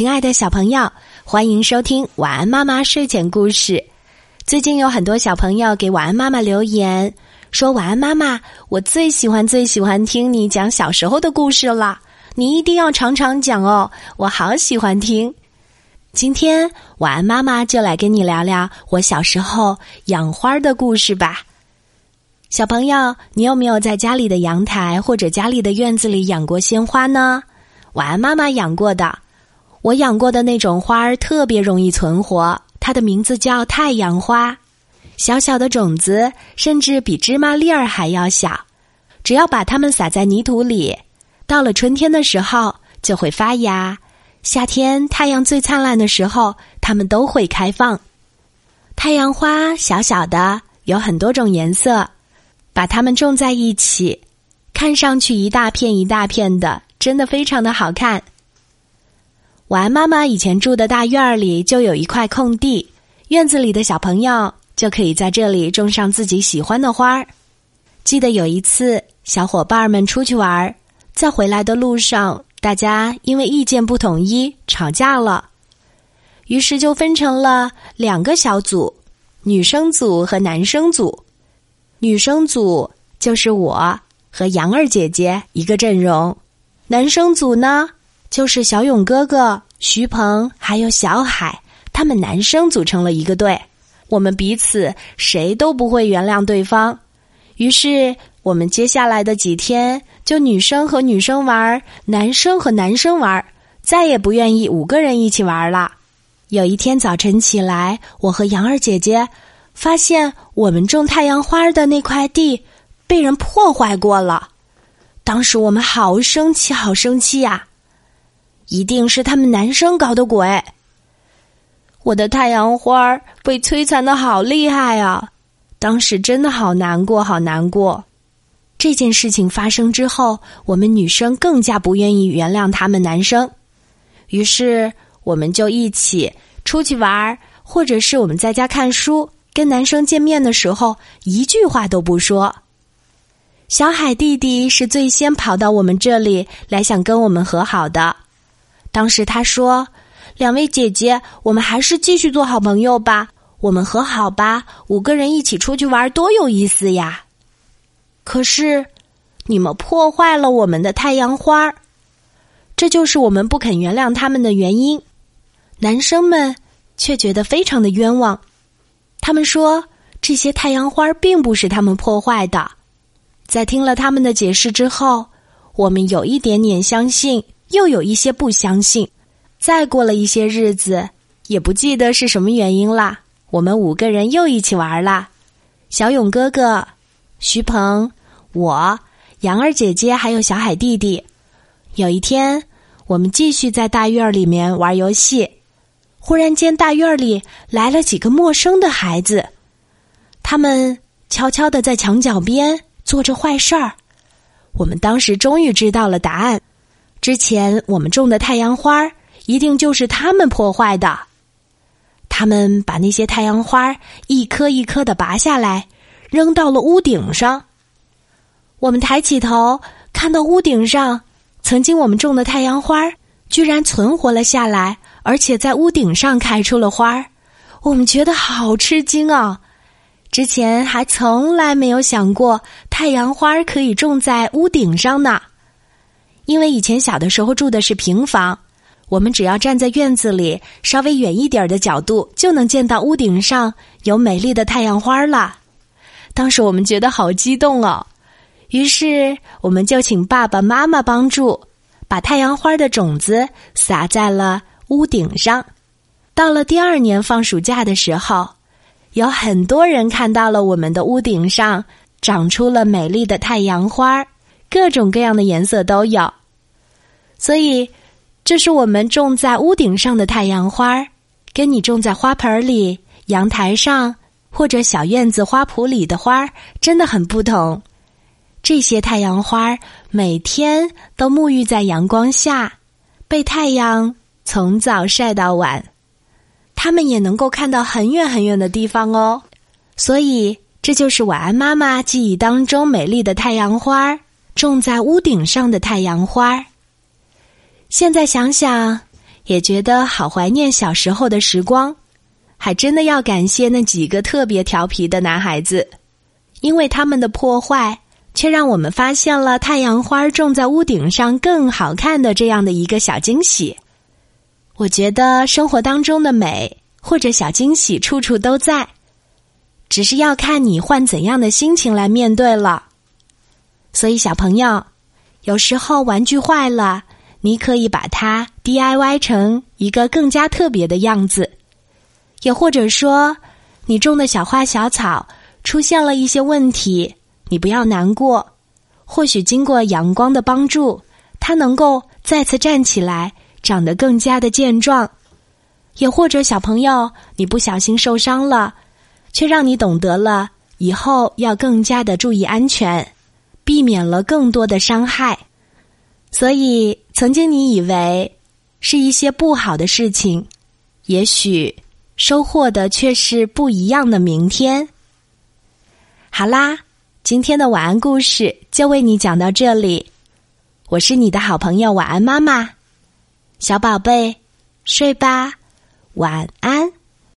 亲爱的小朋友，欢迎收听晚安妈妈睡前故事。最近有很多小朋友给晚安妈妈留言，说晚安妈妈，我最喜欢最喜欢听你讲小时候的故事了，你一定要常常讲哦，我好喜欢听。今天晚安妈妈就来跟你聊聊我小时候养花的故事吧。小朋友，你有没有在家里的阳台或者家里的院子里养过鲜花呢？晚安妈妈养过的。我养过的那种花儿特别容易存活，它的名字叫太阳花。小小的种子甚至比芝麻粒儿还要小，只要把它们撒在泥土里，到了春天的时候就会发芽。夏天太阳最灿烂的时候，它们都会开放。太阳花小小的，有很多种颜色，把它们种在一起，看上去一大片一大片的，真的非常的好看。晚安妈妈以前住的大院儿里就有一块空地，院子里的小朋友就可以在这里种上自己喜欢的花儿。记得有一次，小伙伴们出去玩，在回来的路上，大家因为意见不统一吵架了，于是就分成了两个小组：女生组和男生组。女生组就是我和杨儿姐姐一个阵容，男生组呢？就是小勇哥哥、徐鹏还有小海，他们男生组成了一个队。我们彼此谁都不会原谅对方，于是我们接下来的几天就女生和女生玩，男生和男生玩，再也不愿意五个人一起玩了。有一天早晨起来，我和杨儿姐姐发现我们种太阳花的那块地被人破坏过了。当时我们好生气，好生气呀！一定是他们男生搞的鬼！我的太阳花儿被摧残的好厉害啊！当时真的好难过，好难过。这件事情发生之后，我们女生更加不愿意原谅他们男生，于是我们就一起出去玩，或者是我们在家看书，跟男生见面的时候一句话都不说。小海弟弟是最先跑到我们这里来，想跟我们和好的。当时他说：“两位姐姐，我们还是继续做好朋友吧，我们和好吧，五个人一起出去玩多有意思呀！”可是，你们破坏了我们的太阳花儿，这就是我们不肯原谅他们的原因。男生们却觉得非常的冤枉，他们说这些太阳花并不是他们破坏的。在听了他们的解释之后，我们有一点点相信。又有一些不相信，再过了一些日子，也不记得是什么原因啦。我们五个人又一起玩啦，小勇哥哥、徐鹏、我、杨儿姐姐还有小海弟弟。有一天，我们继续在大院里面玩游戏，忽然间大院里来了几个陌生的孩子，他们悄悄的在墙角边做着坏事儿。我们当时终于知道了答案。之前我们种的太阳花一定就是他们破坏的。他们把那些太阳花一颗一颗的拔下来，扔到了屋顶上。我们抬起头，看到屋顶上曾经我们种的太阳花居然存活了下来，而且在屋顶上开出了花儿我们觉得好吃惊啊！之前还从来没有想过太阳花可以种在屋顶上呢。因为以前小的时候住的是平房，我们只要站在院子里稍微远一点的角度，就能见到屋顶上有美丽的太阳花了。当时我们觉得好激动哦，于是我们就请爸爸妈妈帮助，把太阳花的种子撒在了屋顶上。到了第二年放暑假的时候，有很多人看到了我们的屋顶上长出了美丽的太阳花，各种各样的颜色都有。所以，这是我们种在屋顶上的太阳花，跟你种在花盆里、阳台上或者小院子花圃里的花真的很不同。这些太阳花每天都沐浴在阳光下，被太阳从早晒到晚，它们也能够看到很远很远的地方哦。所以，这就是晚安妈妈记忆当中美丽的太阳花，种在屋顶上的太阳花。现在想想，也觉得好怀念小时候的时光。还真的要感谢那几个特别调皮的男孩子，因为他们的破坏，却让我们发现了太阳花种在屋顶上更好看的这样的一个小惊喜。我觉得生活当中的美或者小惊喜处处都在，只是要看你换怎样的心情来面对了。所以，小朋友，有时候玩具坏了，你可以把它 DIY 成一个更加特别的样子。也或者说，你种的小花小草出现了一些问题，你不要难过。或许经过阳光的帮助，它能够再次站起来，长得更加的健壮。也或者小朋友，你不小心受伤了，却让你懂得了以后要更加的注意安全，避免了更多的伤害。所以，曾经你以为是一些不好的事情，也许。收获的却是不一样的明天。好啦，今天的晚安故事就为你讲到这里。我是你的好朋友晚安妈妈，小宝贝，睡吧，晚安。